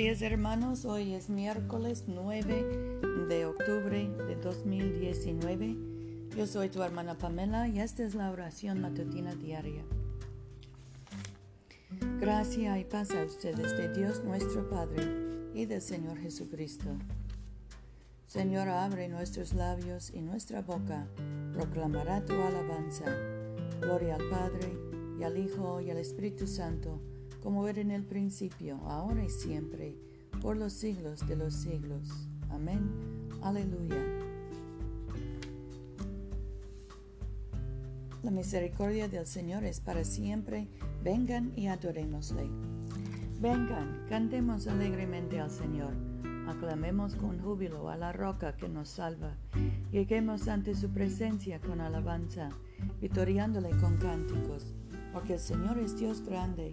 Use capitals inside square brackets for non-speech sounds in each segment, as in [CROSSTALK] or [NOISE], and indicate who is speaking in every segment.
Speaker 1: Días hermanos, hoy es miércoles 9 de octubre de 2019. Yo soy tu hermana Pamela y esta es la oración matutina diaria. Gracia y paz a ustedes de Dios nuestro Padre y del Señor Jesucristo. Señor, abre nuestros labios y nuestra boca proclamará tu alabanza. Gloria al Padre y al Hijo y al Espíritu Santo como era en el principio, ahora y siempre, por los siglos de los siglos. Amén. Aleluya. La misericordia del Señor es para siempre. Vengan y adorémosle. Vengan, cantemos alegremente al Señor. Aclamemos con júbilo a la roca que nos salva. Lleguemos ante su presencia con alabanza, vitoriándole con cánticos, porque el Señor es Dios grande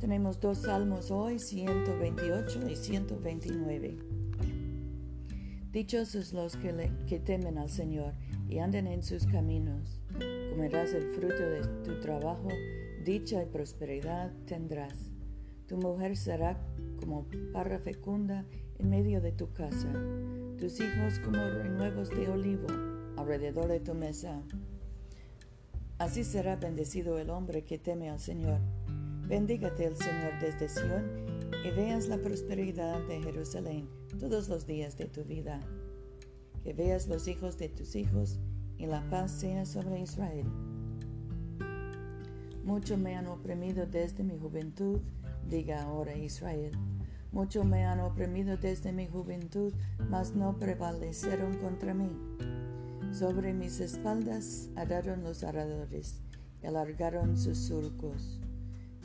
Speaker 1: Tenemos dos salmos hoy, 128 y 129. Dichosos los que, que temen al Señor y andan en sus caminos. Comerás el fruto de tu trabajo, dicha y prosperidad tendrás. Tu mujer será como parra fecunda en medio de tu casa, tus hijos como renuevos de olivo alrededor de tu mesa. Así será bendecido el hombre que teme al Señor Bendígate el Señor desde Sión y veas la prosperidad de Jerusalén todos los días de tu vida. Que veas los hijos de tus hijos y la paz sea sobre Israel. Mucho me han oprimido desde mi juventud, diga ahora Israel. Mucho me han oprimido desde mi juventud, mas no prevalecieron contra mí. Sobre mis espaldas araron los aradores, y alargaron sus surcos.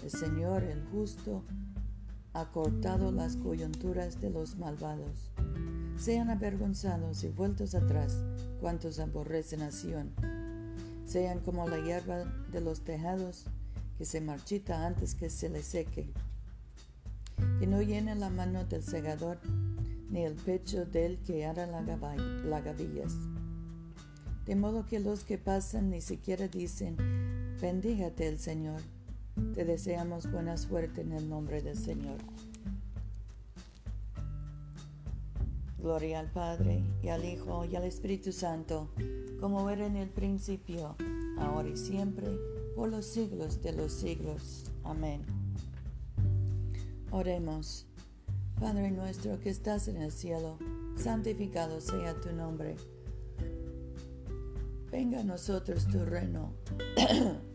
Speaker 1: El Señor, el justo, ha cortado las coyunturas de los malvados. Sean avergonzados y vueltos atrás cuantos aborrecen a Sion. Sean como la hierba de los tejados que se marchita antes que se le seque. Que no llene la mano del segador ni el pecho del que ara la gavillas. De modo que los que pasan ni siquiera dicen, bendígate el Señor te deseamos buena suerte en el nombre del Señor. Gloria al Padre y al Hijo y al Espíritu Santo, como era en el principio, ahora y siempre, por los siglos de los siglos. Amén. Oremos. Padre nuestro que estás en el cielo, santificado sea tu nombre. Venga a nosotros tu reino. [CLEARS THROAT]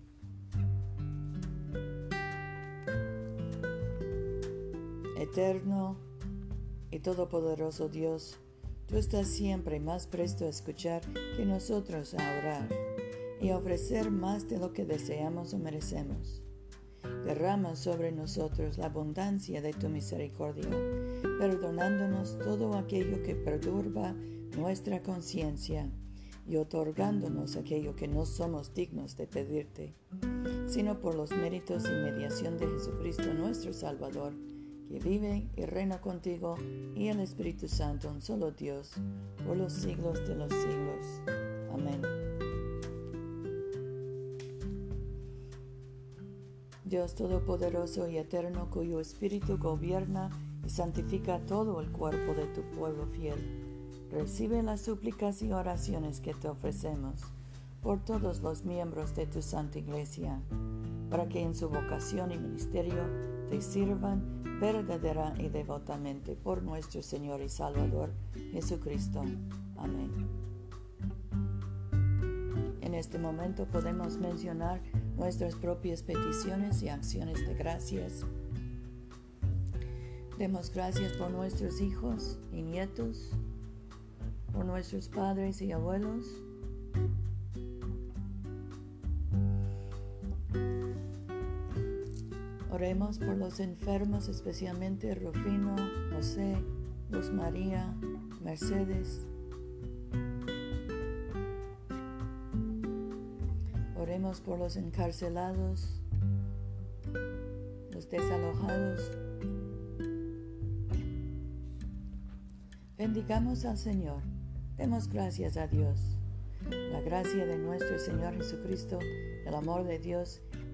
Speaker 1: Eterno y todopoderoso Dios, tú estás siempre más presto a escuchar que nosotros a orar y a ofrecer más de lo que deseamos o merecemos. Derrama sobre nosotros la abundancia de tu misericordia, perdonándonos todo aquello que perturba nuestra conciencia y otorgándonos aquello que no somos dignos de pedirte, sino por los méritos y mediación de Jesucristo nuestro Salvador que vive y reina contigo y el Espíritu Santo, un solo Dios, por los siglos de los siglos. Amén. Dios Todopoderoso y Eterno, cuyo Espíritu gobierna y santifica todo el cuerpo de tu pueblo fiel, recibe las súplicas y oraciones que te ofrecemos por todos los miembros de tu Santa Iglesia, para que en su vocación y ministerio te sirvan verdadera y devotamente por nuestro Señor y Salvador Jesucristo. Amén. En este momento podemos mencionar nuestras propias peticiones y acciones de gracias. Demos gracias por nuestros hijos y nietos, por nuestros padres y abuelos. Oremos por los enfermos, especialmente Rufino, José, Luz María, Mercedes. Oremos por los encarcelados, los desalojados. Bendigamos al Señor. Demos gracias a Dios. La gracia de nuestro Señor Jesucristo, el amor de Dios